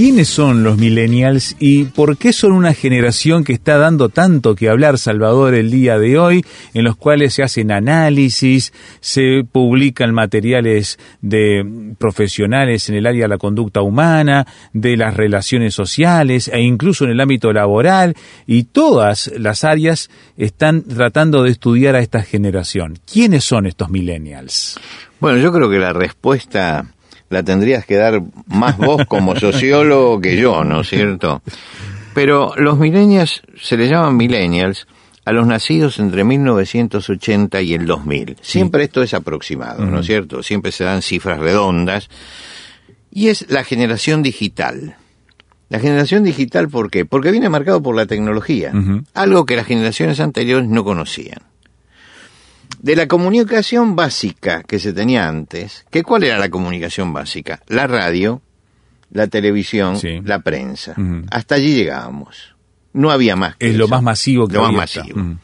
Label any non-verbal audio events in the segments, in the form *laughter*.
¿Quiénes son los millennials y por qué son una generación que está dando tanto que hablar, Salvador, el día de hoy, en los cuales se hacen análisis, se publican materiales de profesionales en el área de la conducta humana, de las relaciones sociales e incluso en el ámbito laboral y todas las áreas están tratando de estudiar a esta generación? ¿Quiénes son estos millennials? Bueno, yo creo que la respuesta la tendrías que dar más vos como sociólogo que yo, ¿no es cierto? Pero los millennials se les llaman millennials a los nacidos entre 1980 y el 2000. Siempre esto es aproximado, ¿no es cierto? Siempre se dan cifras redondas. Y es la generación digital. La generación digital, ¿por qué? Porque viene marcado por la tecnología, algo que las generaciones anteriores no conocían de la comunicación básica que se tenía antes, que cuál era la comunicación básica? La radio, la televisión, la prensa. Hasta allí llegábamos. No había más. es lo más masivo que lo más masivo.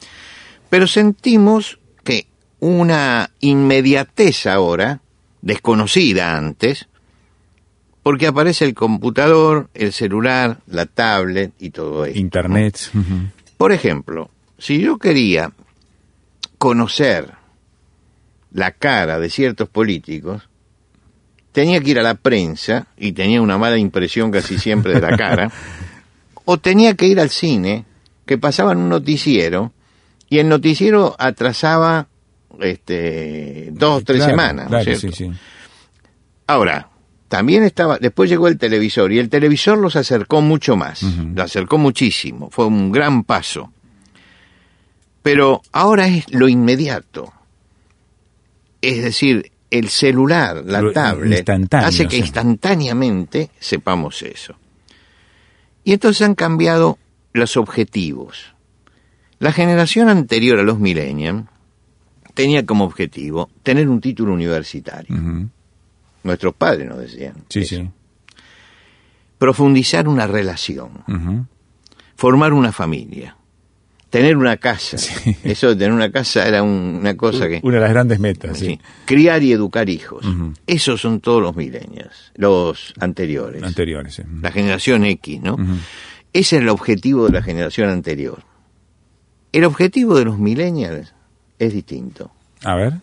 Pero sentimos que una inmediatez ahora, desconocida antes, porque aparece el computador, el celular, la tablet y todo eso. Internet. Por ejemplo, si yo quería conocer la cara de ciertos políticos, tenía que ir a la prensa y tenía una mala impresión casi siempre de la cara, *laughs* o tenía que ir al cine, que pasaban un noticiero, y el noticiero atrasaba este, dos o tres semanas. Ahora, también estaba, después llegó el televisor, y el televisor los acercó mucho más, lo acercó muchísimo, fue un gran paso. Pero ahora es lo inmediato. Es decir, el celular, la tablet, hace que instantáneamente sepamos eso. Y entonces han cambiado los objetivos. La generación anterior a los millennials tenía como objetivo tener un título universitario. Nuestros padres nos decían. Sí, sí. Profundizar una relación. Formar una familia tener una casa. Eso de tener una casa era una cosa que... Una de las grandes metas, sí. Criar y educar hijos. Esos son todos los milenios, los anteriores. Anteriores, sí. La generación X, ¿no? Ese es el objetivo de la generación anterior. El objetivo de los millennials es distinto. A ver.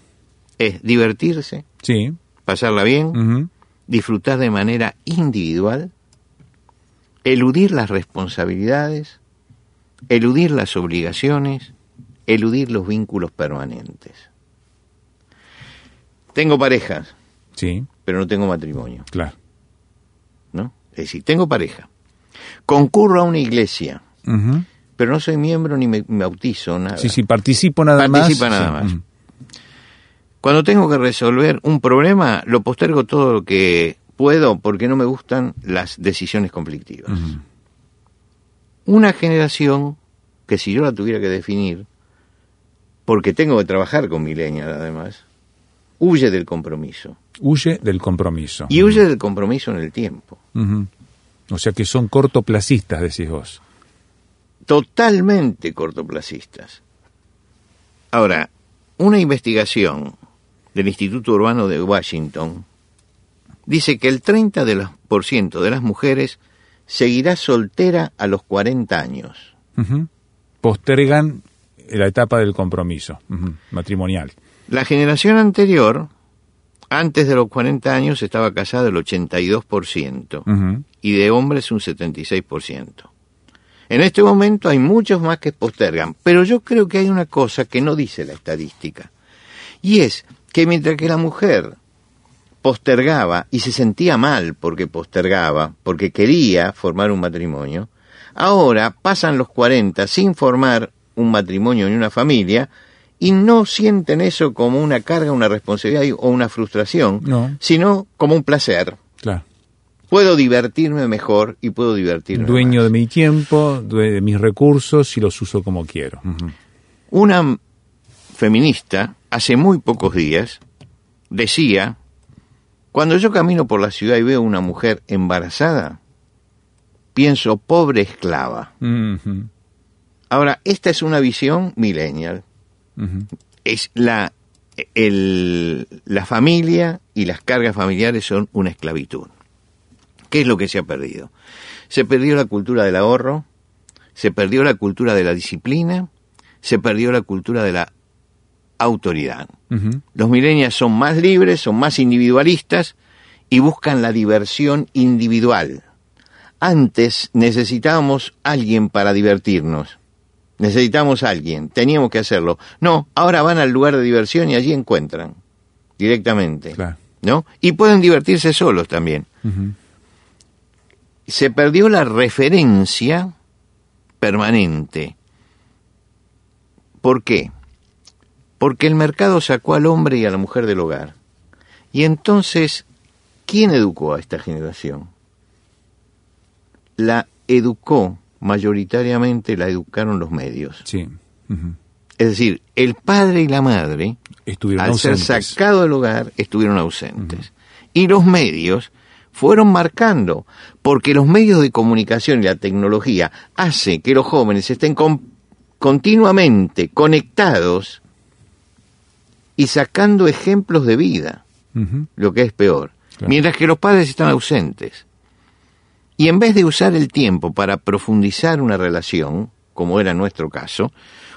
Es divertirse. Sí. Pasarla bien. Disfrutar de manera individual. Eludir las responsabilidades eludir las obligaciones, eludir los vínculos permanentes. Tengo parejas, sí, pero no tengo matrimonio. Claro. ¿No? Es decir, tengo pareja. Concurro a una iglesia, pero no soy miembro ni me, bautizo, nada. Sí, sí, participo nada más. Más. Cuando tengo que resolver un problema, lo postergo todo lo que puedo porque no me gustan las decisiones conflictivas una generación que si yo la tuviera que definir, porque tengo que trabajar con milenial además, huye del compromiso. Huye del compromiso. Y huye del compromiso en el tiempo. O sea que son cortoplacistas, decís vos. Totalmente cortoplacistas. Ahora, una investigación del Instituto Urbano de Washington dice que el 30% de las mujeres seguirá soltera a los 40 años. Postergan la etapa del compromiso matrimonial. La generación anterior, antes de los 40 años, estaba casada el 82% y de hombres un 76%. En este momento hay muchos más que postergan, pero yo creo que hay una cosa que no dice la estadística, y es que mientras que la mujer postergaba y se sentía mal porque postergaba, porque quería formar un matrimonio, ahora pasan los 40 sin formar un matrimonio ni una familia y no sienten eso como una carga, una responsabilidad o una frustración, sino como un placer. Claro. Puedo divertirme mejor y puedo divertirme Dueño de mi tiempo, de mis recursos y los uso como quiero. Una feminista, hace muy pocos días, decía, cuando yo camino por la ciudad y veo una mujer embarazada, pienso, pobre esclava. Ahora, esta es una visión millennial. Es la, el- la familia y las cargas familiares son una esclavitud. ¿Qué es lo que se ha perdido? Se perdió la cultura del ahorro, se perdió la cultura de la disciplina, se perdió la cultura de la autoridad. Los millennials son más libres, son más individualistas y buscan la diversión individual. Antes necesitábamos alguien para divertirnos. Necesitamos alguien, teníamos que hacerlo. No, ahora van al lugar de diversión y allí encuentran directamente. Claro. ¿No? Y pueden divertirse solos también. Se perdió la referencia permanente. ¿Por qué? Porque el mercado sacó al hombre y a la mujer del hogar. Y entonces, ¿quién educó a esta generación? La educó, mayoritariamente la educaron los medios. Sí. Es decir, el padre y la madre, Estuvieron al ser sacado del hogar, estuvieron ausentes. Y los medios fueron marcando, porque los medios de comunicación y la tecnología hace que los jóvenes estén con- continuamente conectados y sacando ejemplos de vida, lo que es peor, Claro. mientras que los padres están ausentes. Y en vez de usar el tiempo para profundizar una relación, como era nuestro caso,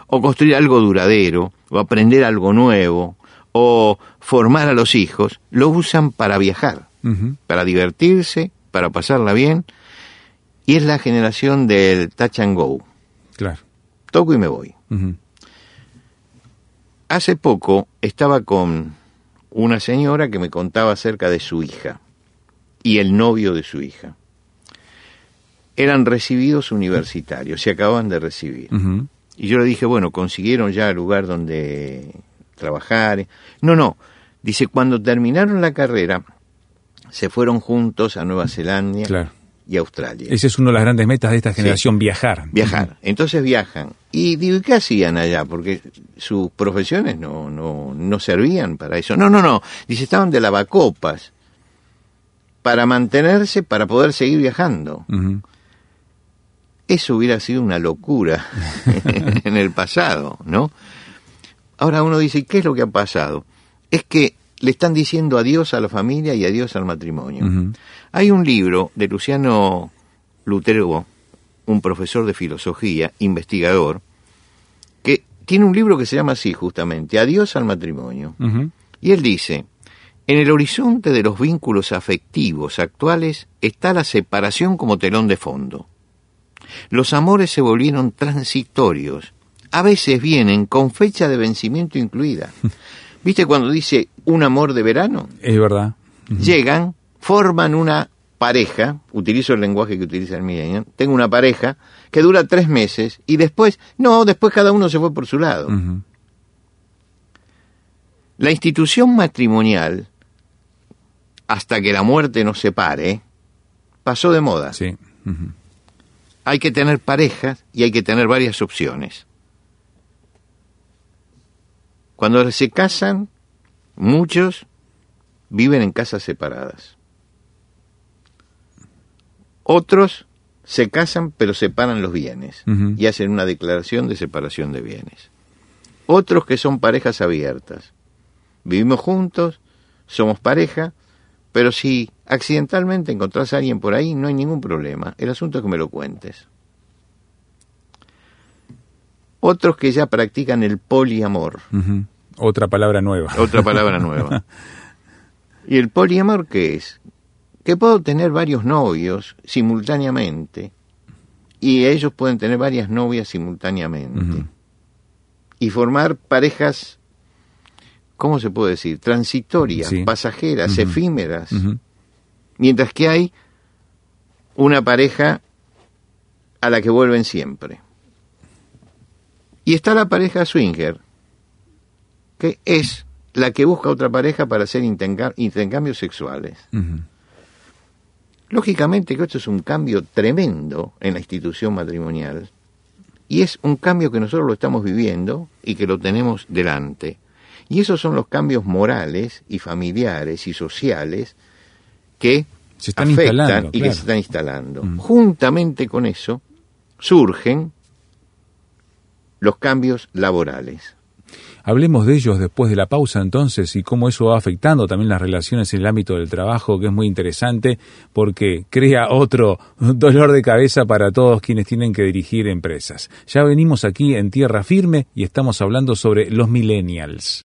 o construir algo duradero, o aprender algo nuevo, o formar a los hijos, lo usan para viajar, para divertirse, para pasarla bien, y es la generación del touch and go. Claro. Toco y me voy. Hace poco estaba con una señora que me contaba acerca de su hija y el novio de su hija. Eran recibidos universitarios, se acaban de recibir. Y yo le dije, bueno, consiguieron ya lugar donde trabajar. No, no. Dice, cuando terminaron la carrera, se fueron juntos a Nueva Zelanda Claro. Y Australia. Esa es una de las grandes metas de esta generación, viajar. Viajar. Entonces viajan. Y digo, ¿y qué hacían allá? Porque sus profesiones no, no, no servían para eso. No, no, no. Dice, estaban de lavacopas para mantenerse, para poder seguir viajando. Eso hubiera sido una locura *laughs* en el pasado, ¿no? Ahora uno dice, ¿qué es lo que ha pasado? Es que le están diciendo adiós a la familia y adiós al matrimonio. Hay un libro de Luciano Lutero, un profesor de filosofía, investigador, que tiene un libro que se llama así justamente, Adiós al matrimonio. Y él dice, en el horizonte de los vínculos afectivos actuales está la separación como telón de fondo. Los amores se volvieron transitorios. A veces vienen con fecha de vencimiento incluida. ¿Viste cuando dice un amor de verano? Es verdad. Llegan, forman una pareja, utilizo el lenguaje que utiliza el millennial, tengo una pareja que dura tres meses y después, no, después cada uno se fue por su lado. La institución matrimonial, hasta que la muerte nos separe, pasó de moda. Sí. Hay que tener parejas y hay que tener varias opciones. Cuando se casan, muchos viven en casas separadas. Otros se casan pero separan los bienes y hacen una declaración de separación de bienes. Otros que son parejas abiertas. Vivimos juntos, somos pareja, pero si accidentalmente encontrás a alguien por ahí, no hay ningún problema. El asunto es que me lo cuentes. Otros que ya practican el poliamor. Otra palabra nueva. otra palabra *laughs* nueva. ¿Y el poliamor qué es? Que puedo tener varios novios simultáneamente y ellos pueden tener varias novias simultáneamente y formar parejas, ¿cómo se puede decir? Transitorias, Sí. pasajeras, efímeras. Mientras que hay una pareja a la que vuelven siempre. Y está la pareja swinger, que es la que busca otra pareja para hacer interca- intercambios sexuales. Lógicamente que esto es un cambio tremendo en la institución matrimonial, y es un cambio que nosotros lo estamos viviendo y que lo tenemos delante. Y esos son los cambios morales y familiares y sociales que Se están afectan instalando, y que se están instalando. Mm. Juntamente con eso surgen los cambios laborales. Hablemos de ellos después de la pausa entonces y cómo eso va afectando también las relaciones en el ámbito del trabajo, que es muy interesante porque crea otro *laughs* dolor de cabeza para todos quienes tienen que dirigir empresas. Ya venimos aquí en Tierra Firme y estamos hablando sobre los millennials.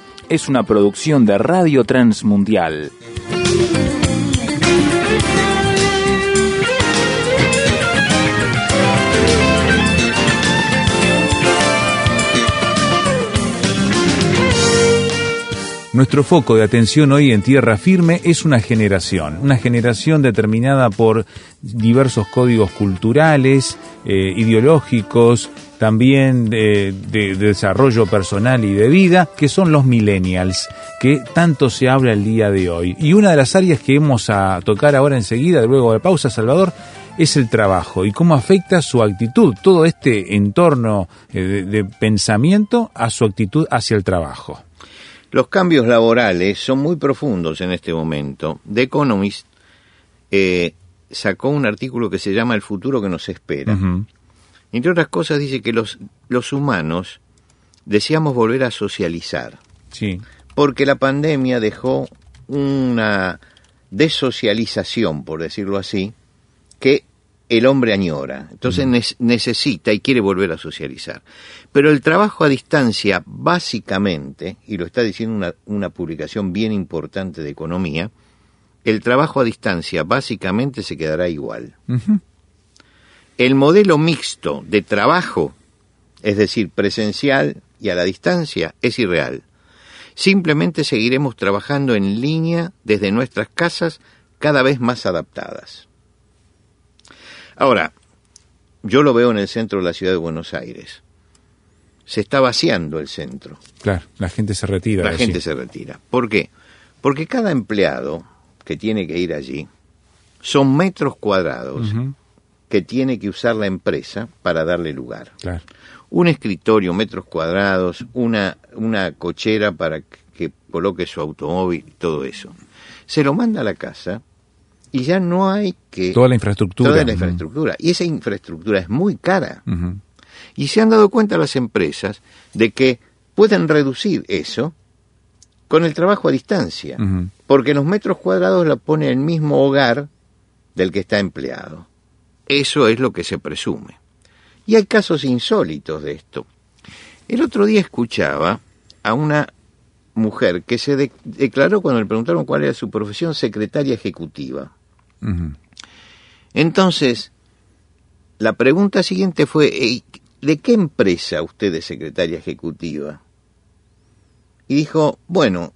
es una producción de Radio Transmundial. Nuestro foco de atención hoy en Tierra Firme es una generación, una generación determinada por diversos códigos culturales, eh, ideológicos, también de, de- de desarrollo personal y de vida, que son los millennials, que tanto se habla el día de hoy. Y una de las áreas que vamos a tocar ahora enseguida, luego de pausa, Salvador, es el trabajo y cómo afecta su actitud, todo este entorno eh, de, de pensamiento a su actitud hacia el trabajo. Los cambios laborales son muy profundos en este momento. The Economist eh, sacó un artículo que se llama El futuro que nos espera. Entre otras cosas dice que los, los humanos deseamos volver a socializar, Sí. porque la pandemia dejó una desocialización, por decirlo así, que el hombre añora. Entonces necesita y quiere volver a socializar. Pero el trabajo a distancia, básicamente, y lo está diciendo una, una publicación bien importante de economía, el trabajo a distancia básicamente se quedará igual. El modelo mixto de trabajo, es decir, presencial y a la distancia, es irreal. Simplemente seguiremos trabajando en línea desde nuestras casas cada vez más adaptadas. Ahora, yo lo veo en el centro de la ciudad de Buenos Aires. Se está vaciando el centro. Claro, la gente se retira. La gente se retira. ¿Por qué? Porque cada empleado que tiene que ir allí son metros cuadrados que tiene que usar la empresa para darle lugar. Claro. Un escritorio, metros cuadrados, una, una cochera para que coloque su automóvil, todo eso. Se lo manda a la casa y ya no hay que... Toda la infraestructura. toda la infraestructura. Y esa infraestructura es muy cara. Y se han dado cuenta las empresas de que pueden reducir eso con el trabajo a distancia. Porque los metros cuadrados la pone el mismo hogar del que está empleado. Eso es lo que se presume. Y hay casos insólitos de esto. El otro día escuchaba a una mujer que se de- declaró cuando le preguntaron cuál era su profesión, secretaria ejecutiva. Entonces, la pregunta siguiente fue, "Ey, ¿de qué empresa usted es secretaria ejecutiva? Y dijo, bueno,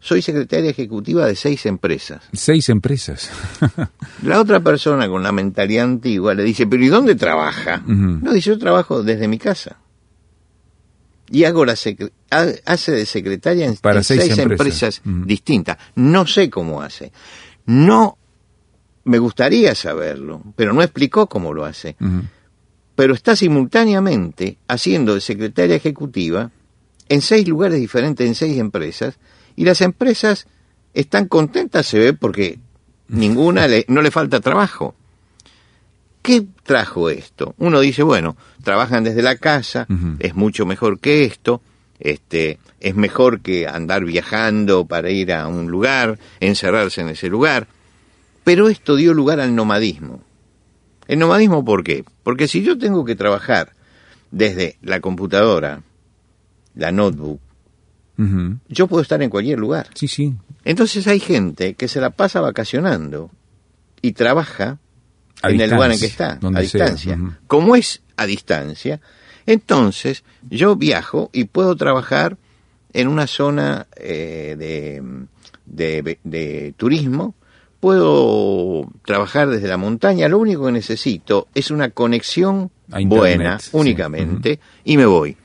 soy secretaria ejecutiva de seis empresas. Seis empresas. La otra persona con la mentalidad antigua le dice, pero ¿y dónde trabaja? No, dice, yo trabajo desde mi casa. Y hago la hace de secretaria en, Para en seis seis, empresas. distintas. No sé cómo hace. No me gustaría saberlo, pero no explicó cómo lo hace. Pero está simultáneamente haciendo de secretaria ejecutiva en seis lugares diferentes, en seis empresas, y las empresas están contentas, se ve, porque ninguna le, no le falta trabajo. ¿Qué trajo esto? Uno dice, bueno, trabajan desde la casa, es mucho mejor que esto, este, es mejor que andar viajando para ir a un lugar, encerrarse en ese lugar. Pero esto dio lugar al nomadismo. ¿El nomadismo por qué? Porque si yo tengo que trabajar desde la computadora, la notebook, yo puedo estar en cualquier lugar. Sí, sí. Entonces hay gente que se la pasa vacacionando y trabaja A en el lugar en que está, a distancia. Como es a distancia, entonces yo viajo y puedo trabajar en una zona eh, de, de- de turismo, puedo trabajar desde la montaña, lo único que necesito es una conexión internet, buena, sí. únicamente, y me voy.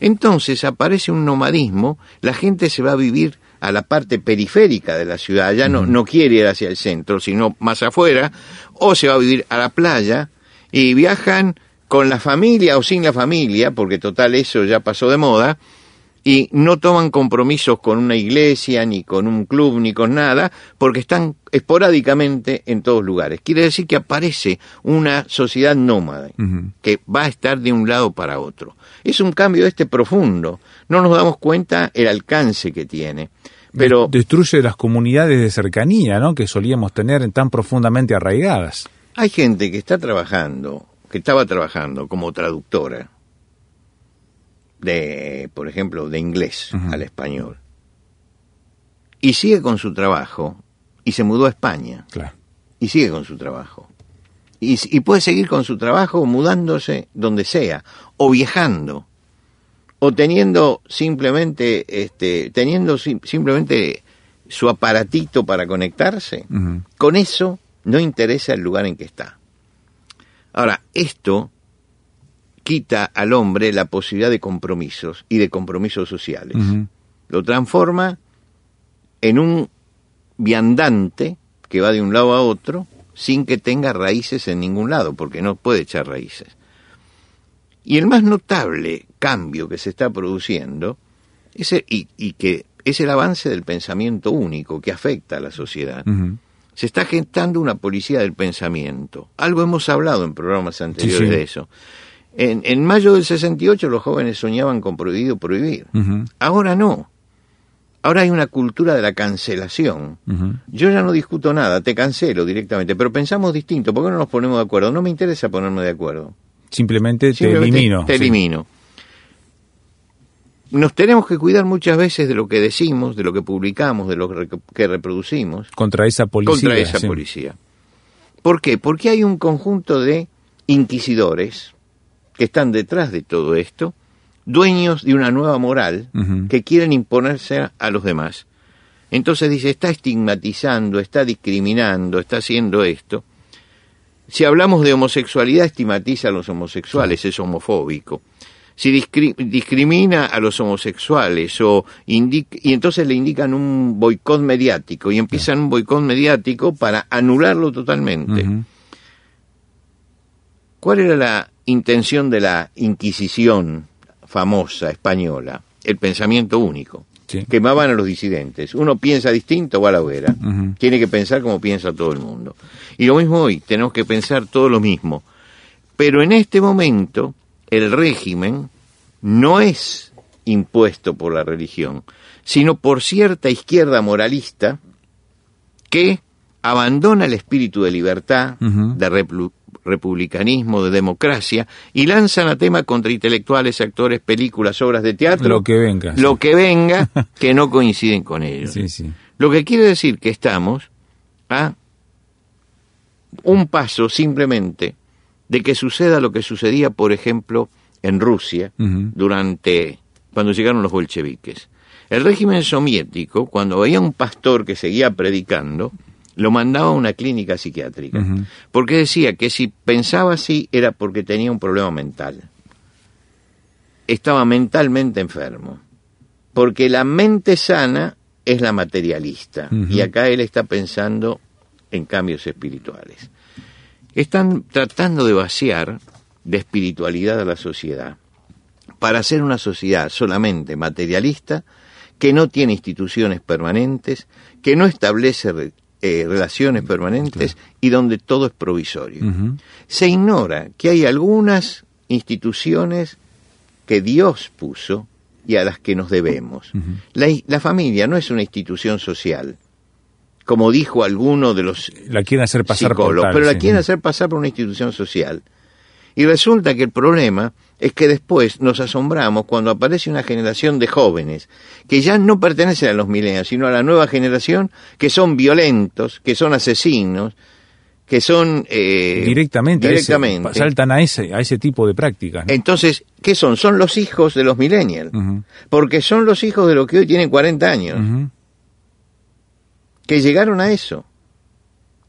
Entonces aparece un nomadismo, la gente se va a vivir a la parte periférica de la ciudad, ya no, no quiere ir hacia el centro, sino más afuera, o se va a vivir a la playa y viajan con la familia o sin la familia, porque total eso ya pasó de moda, y no toman compromisos con una iglesia, ni con un club, ni con nada, porque están esporádicamente en todos lugares. Quiere decir que aparece una sociedad nómada que va a estar de un lado para otro. Es un cambio este profundo. No nos damos cuenta el alcance que tiene. Pero Destruye las comunidades de cercanía, ¿no? Que solíamos tener tan profundamente arraigadas. hay gente que está trabajando, que estaba trabajando como traductora de, por ejemplo, de inglés al español. Y sigue con su trabajo y se mudó a España Claro. y sigue con su trabajo. Y, y puede seguir con su trabajo mudándose donde sea, o viajando, o teniendo simplemente, este, teniendo sim- simplemente su aparatito para conectarse. Con eso no interesa el lugar en que está. Ahora, esto quita al hombre la posibilidad de compromisos y de compromisos sociales. Lo transforma en un viandante que va de un lado a otro sin que tenga raíces en ningún lado, porque no puede echar raíces. Y el más notable cambio que se está produciendo es el- y, y que es el avance del pensamiento único que afecta a la sociedad. Se está gestando una policía del pensamiento. Algo hemos hablado en programas anteriores sí. de eso. En, en mayo del 68 los jóvenes soñaban con prohibido prohibir. Ahora no. Ahora hay una cultura de la cancelación. Yo ya no discuto nada, te cancelo directamente, pero pensamos distinto. ¿Por qué no nos ponemos de acuerdo? No me interesa ponerme de acuerdo. Simplemente, Simplemente te elimino. Te Sí. elimino. Nos tenemos que cuidar muchas veces de lo que decimos, de lo que publicamos, de lo que que reproducimos Contra esa policía. contra esa sí. policía. ¿Por qué? Porque hay un conjunto de inquisidores que están detrás de todo esto, dueños de una nueva moral que quieren imponerse a los demás. Entonces dice, está estigmatizando, está discriminando, está haciendo esto. Si hablamos de homosexualidad, estigmatiza a los homosexuales, es homofóbico. Si discri- discrimina a los homosexuales o y entonces le indican un boicot mediático y empiezan un boicot mediático para anularlo totalmente. ¿Cuál era la intención de la Inquisición famosa española? El pensamiento único. Sí. Quemaban a los disidentes. Uno piensa distinto, va a la hoguera. Tiene que pensar como piensa todo el mundo. Y lo mismo hoy, tenemos que pensar todo lo mismo. Pero en este momento, el régimen no es impuesto por la religión, sino por cierta izquierda moralista que abandona el espíritu de libertad, Ujú. de replu- republicanismo, de democracia, y lanza anatema contra intelectuales, actores, películas, obras de teatro, Lo que venga. lo que venga *laughs* que no coinciden con ellos. Sí, sí. Lo que quiere decir que estamos a un paso simplemente de que suceda lo que sucedía, por ejemplo, en Rusia durante cuando llegaron los bolcheviques. El régimen soviético, cuando veía un pastor que seguía predicando, lo mandaba a una clínica psiquiátrica, porque decía que si pensaba así era porque tenía un problema mental. Estaba mentalmente enfermo, porque la mente sana es la materialista, y acá él está pensando en cambios espirituales. Están tratando de vaciar de espiritualidad a la sociedad para hacer una sociedad solamente materialista, que no tiene instituciones permanentes, que no establece eh, relaciones permanentes y donde todo es provisorio. Se ignora que hay algunas instituciones que Dios puso y a las que nos debemos. La, la familia no es una institución social, como dijo alguno de los la quieren hacer pasar por psicólogos, tal, pero la sí. quieren hacer pasar por una institución social. Y resulta que el problema es que después nos asombramos cuando aparece una generación de jóvenes que ya no pertenecen a los milenios, sino a la nueva generación, que son violentos, que son asesinos, que son... eh, directamente, a ese- directamente. saltan a ese a ese tipo de prácticas ¿no? Entonces, ¿qué son? Son los hijos de los millennials. Porque son los hijos de los que hoy tienen 40 años, que llegaron a eso.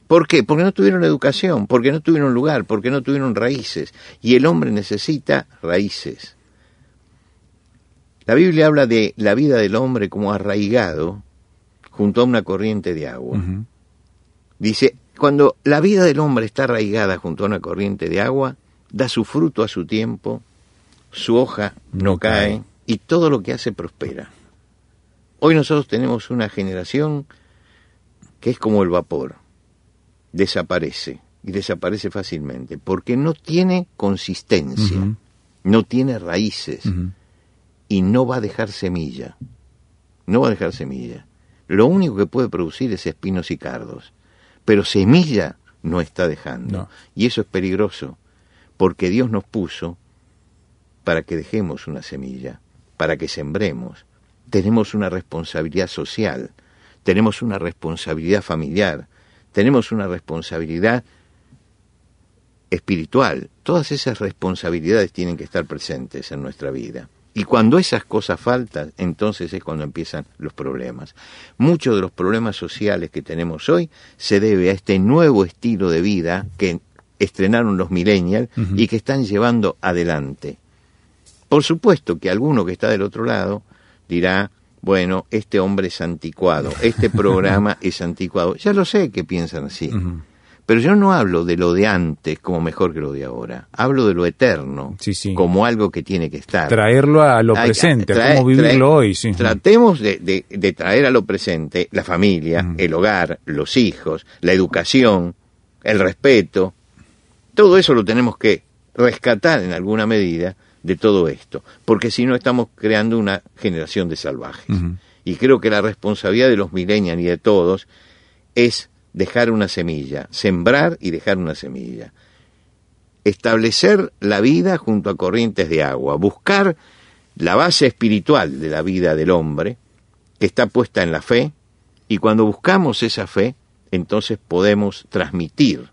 ¿Por qué? Porque no tuvieron educación, porque no tuvieron lugar, porque no tuvieron raíces. Y el hombre necesita raíces. La Biblia habla de la vida del hombre como arraigado junto a una corriente de agua. Dice, cuando la vida del hombre está arraigada junto a una corriente de agua, da su fruto a su tiempo, su hoja no, No cae, cae. y todo lo que hace prospera. Hoy nosotros tenemos una generación que es como el vapor, desaparece, y desaparece fácilmente, porque no tiene consistencia, no tiene raíces, y no va a dejar semilla. No va a dejar semilla. Lo único que puede producir es espinos y cardos. Pero semilla no está dejando. No. Y eso es peligroso, porque Dios nos puso para que dejemos una semilla, para que sembremos. Tenemos una responsabilidad social, tenemos una responsabilidad familiar, tenemos una responsabilidad espiritual. Todas esas responsabilidades tienen que estar presentes en nuestra vida. Y cuando esas cosas faltan, entonces es cuando empiezan los problemas. Muchos de los problemas sociales que tenemos hoy se debe a este nuevo estilo de vida que estrenaron los millennials y que están llevando adelante. Por supuesto que alguno que está del otro lado dirá, bueno, este hombre es anticuado, este *laughs* programa es anticuado. Ya lo sé que piensan así. Pero yo no hablo de lo de antes como mejor que lo de ahora. Hablo de lo eterno Sí, sí. como algo que tiene que estar. traerlo a lo Hay- presente, a cómo vivirlo trae- hoy, sí. Tratemos de, de- de traer a lo presente la familia, el hogar, los hijos, la educación, el respeto. Todo eso lo tenemos que rescatar en alguna medida de todo esto, porque si no estamos creando una generación de salvajes. Y creo que la responsabilidad de los millennials y de todos es dejar una semilla, sembrar y dejar una semilla. Establecer la vida junto a corrientes de agua, buscar la base espiritual de la vida del hombre, que está puesta en la fe, y cuando buscamos esa fe, entonces podemos transmitir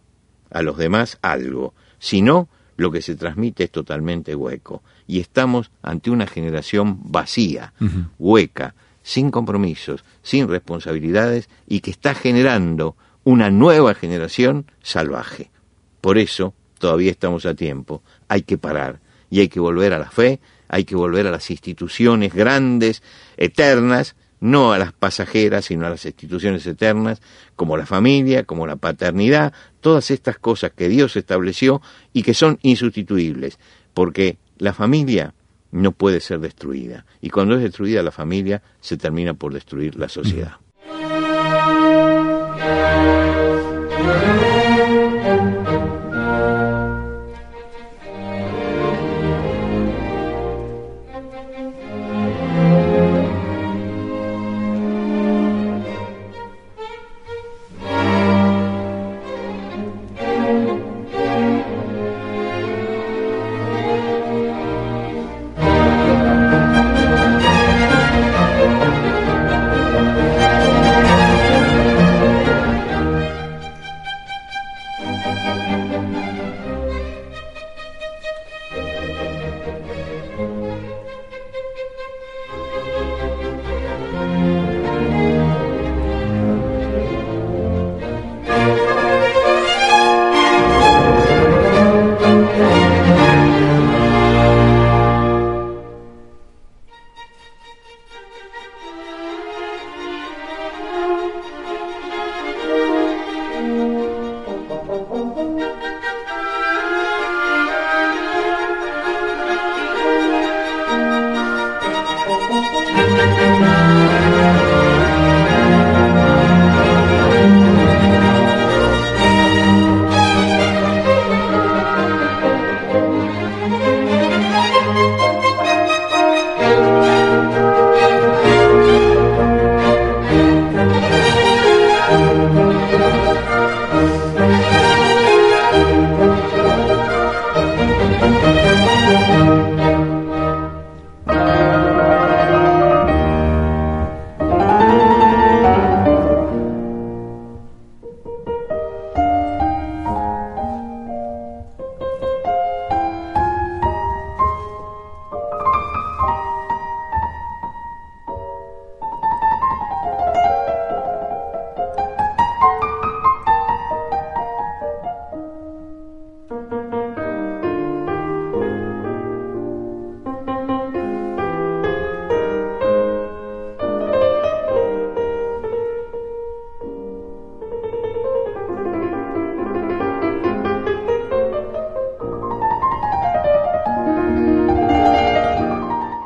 a los demás algo. Si no, lo que se transmite es totalmente hueco. Y estamos ante una generación vacía, hueca, sin compromisos, sin responsabilidades y que está generando una nueva generación salvaje. Por eso, todavía estamos a tiempo, hay que parar y hay que volver a la fe, hay que volver a las instituciones grandes, eternas, no a las pasajeras, sino a las instituciones eternas, como la familia, como la paternidad, todas estas cosas que Dios estableció y que son insustituibles, porque la familia no puede ser destruida. Y cuando es destruida la familia, se termina por destruir la sociedad. *laughs*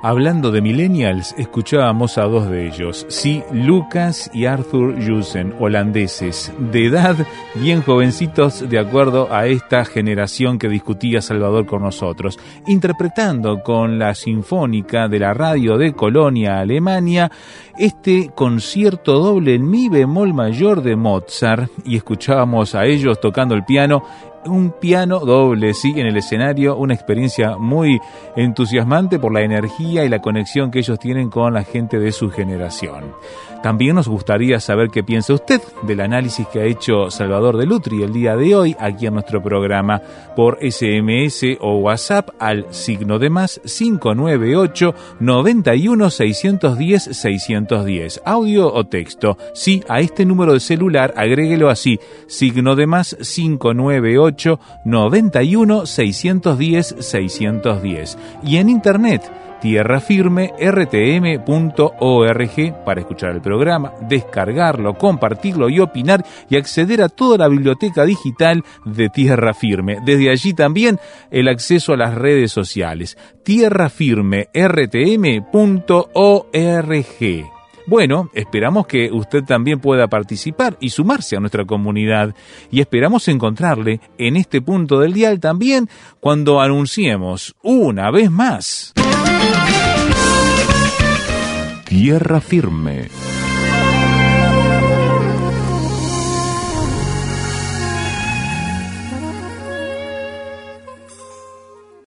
Hablando de millennials, escuchábamos a dos de ellos, sí, Lucas y Arthur Jusen, holandeses, de edad bien jovencitos de acuerdo a esta generación que discutía Salvador con nosotros, interpretando con la Sinfónica de la Radio de Colonia, Alemania, este concierto doble en mi bemol mayor de Mozart. Y escuchábamos a ellos tocando el piano un piano doble, sí, en el escenario, una experiencia muy entusiasmante por la energía y la conexión que ellos tienen con la gente de su generación. También nos gustaría saber qué piensa usted del análisis que ha hecho Salvador de Lutri el día de hoy aquí en nuestro programa por SMS o WhatsApp al signo de más 598 91 610 610. Audio o texto. Sí, a este número de celular agréguelo así, signo de más 598 91 610 610. Y en internet tierrafirme.rtm.org para escuchar el programa, descargarlo, compartirlo y opinar y acceder a toda la biblioteca digital de Tierra Firme. Desde allí también el acceso a las redes sociales. tierrafirme.rtm.org. Bueno, esperamos que usted también pueda participar y sumarse a nuestra comunidad y esperamos encontrarle en este punto del dial también cuando anunciemos una vez más. Tierra firme.